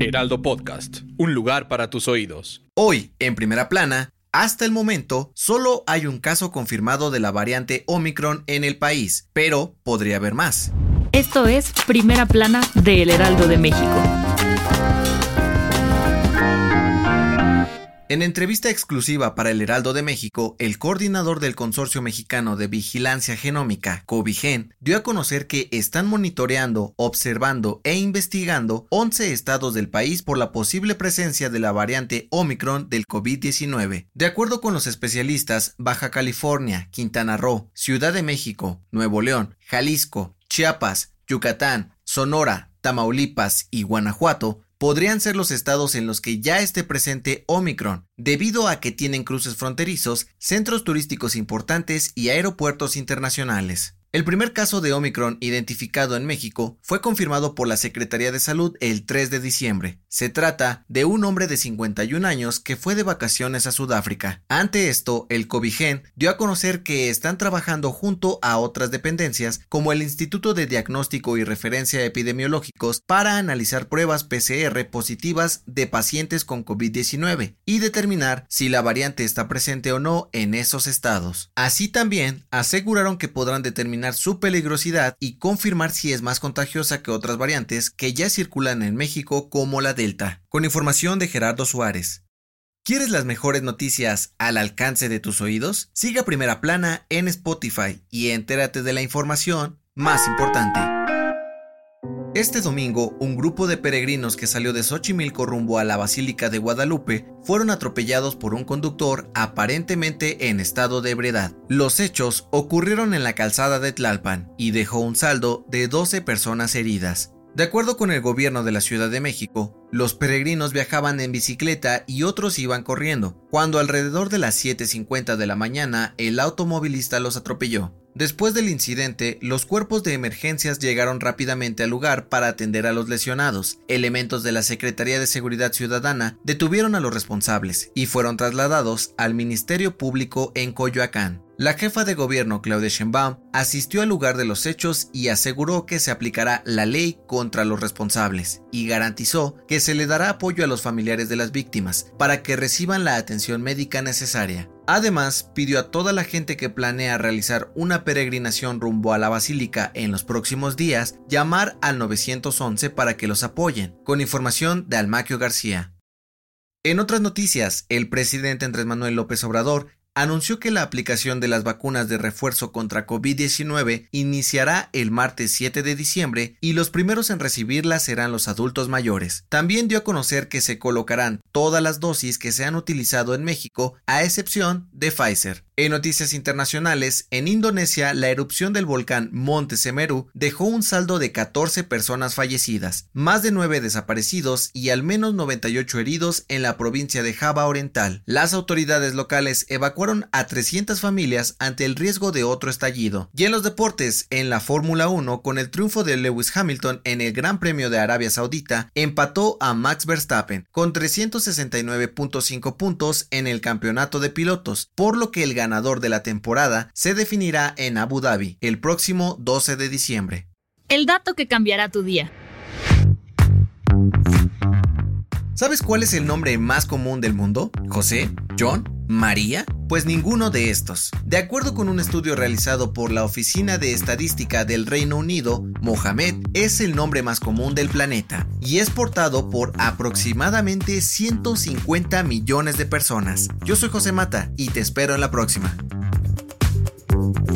Heraldo Podcast, un lugar para tus oídos. Hoy, en primera plana, hasta el momento, solo hay un caso confirmado de la variante Omicron en el país, pero podría haber más. Esto es Primera Plana de El Heraldo de México. En entrevista exclusiva para el Heraldo de México, el coordinador del Consorcio Mexicano de Vigilancia Genómica, Covigen, dio a conocer que están monitoreando, observando e investigando 11 estados del país por la posible presencia de la variante Omicron del COVID-19. De acuerdo con los especialistas, Baja California, Quintana Roo, Ciudad de México, Nuevo León, Jalisco, Chiapas, Yucatán, Sonora, Tamaulipas y Guanajuato podrían ser los estados en los que ya esté presente Omicron, debido a que tienen cruces fronterizos, centros turísticos importantes y aeropuertos internacionales. El primer caso de Omicron identificado en México fue confirmado por la Secretaría de Salud el 3 de diciembre. Se trata de un hombre de 51 años que fue de vacaciones a Sudáfrica. Ante esto, el Covigen dio a conocer que están trabajando junto a otras dependencias como el Instituto de Diagnóstico y Referencia Epidemiológicos para analizar pruebas PCR positivas de pacientes con COVID-19 y determinar si la variante está presente o no en esos estados. Así también aseguraron que podrán determinar su peligrosidad y confirmar si es más contagiosa que otras variantes que ya circulan en México como la Con información de Gerardo Suárez. ¿Quieres las mejores noticias al alcance de tus oídos? Siga Primera Plana en Spotify y entérate de la información más importante. Este domingo, un grupo de peregrinos que salió de Xochimilco rumbo a la Basílica de Guadalupe fueron atropellados por un conductor aparentemente en estado de ebriedad. Los hechos ocurrieron en la calzada de Tlalpan y dejó un saldo de 12 personas heridas. De acuerdo con el gobierno de la Ciudad de México, los peregrinos viajaban en bicicleta y otros iban corriendo, cuando alrededor de las 7.50 de la mañana el automovilista los atropelló. Después del incidente, los cuerpos de emergencias llegaron rápidamente al lugar para atender a los lesionados. Elementos de la Secretaría de Seguridad Ciudadana detuvieron a los responsables y fueron trasladados al Ministerio Público en Coyoacán. La jefa de gobierno Claudia Sheinbaum asistió al lugar de los hechos y aseguró que se aplicará la ley contra los responsables y garantizó que se le dará apoyo a los familiares de las víctimas para que reciban la atención médica necesaria. Además, pidió a toda la gente que planea realizar una peregrinación rumbo a la basílica en los próximos días llamar al 911 para que los apoyen, con información de Almaquio García. En otras noticias, el presidente Andrés Manuel López Obrador anunció que la aplicación de las vacunas de refuerzo contra COVID-19 iniciará el martes 7 de diciembre y los primeros en recibirlas serán los adultos mayores. También dio a conocer que se colocarán todas las dosis que se han utilizado en México, a excepción de Pfizer. En noticias internacionales, en Indonesia, la erupción del volcán Monte Semeru dejó un saldo de 14 personas fallecidas, más de 9 desaparecidos y al menos 98 heridos en la provincia de Java Oriental. Las autoridades locales evacuaron a 300 familias ante el riesgo de otro estallido. Y en los deportes, en la Fórmula 1, con el triunfo de Lewis Hamilton en el Gran Premio de Arabia Saudita, empató a Max Verstappen con 369.5 puntos en el campeonato de pilotos, por lo que el ganador de la temporada se definirá en Abu Dhabi el próximo 12 de diciembre. El dato que cambiará tu día. ¿Sabes cuál es el nombre más común del mundo? ¿José? ¿John? ¿María? Pues ninguno de estos. De acuerdo con un estudio realizado por la Oficina de Estadística del Reino Unido, Mohamed es el nombre más común del planeta y es portado por aproximadamente 150 millones de personas. Yo soy José Mata y te espero en la próxima.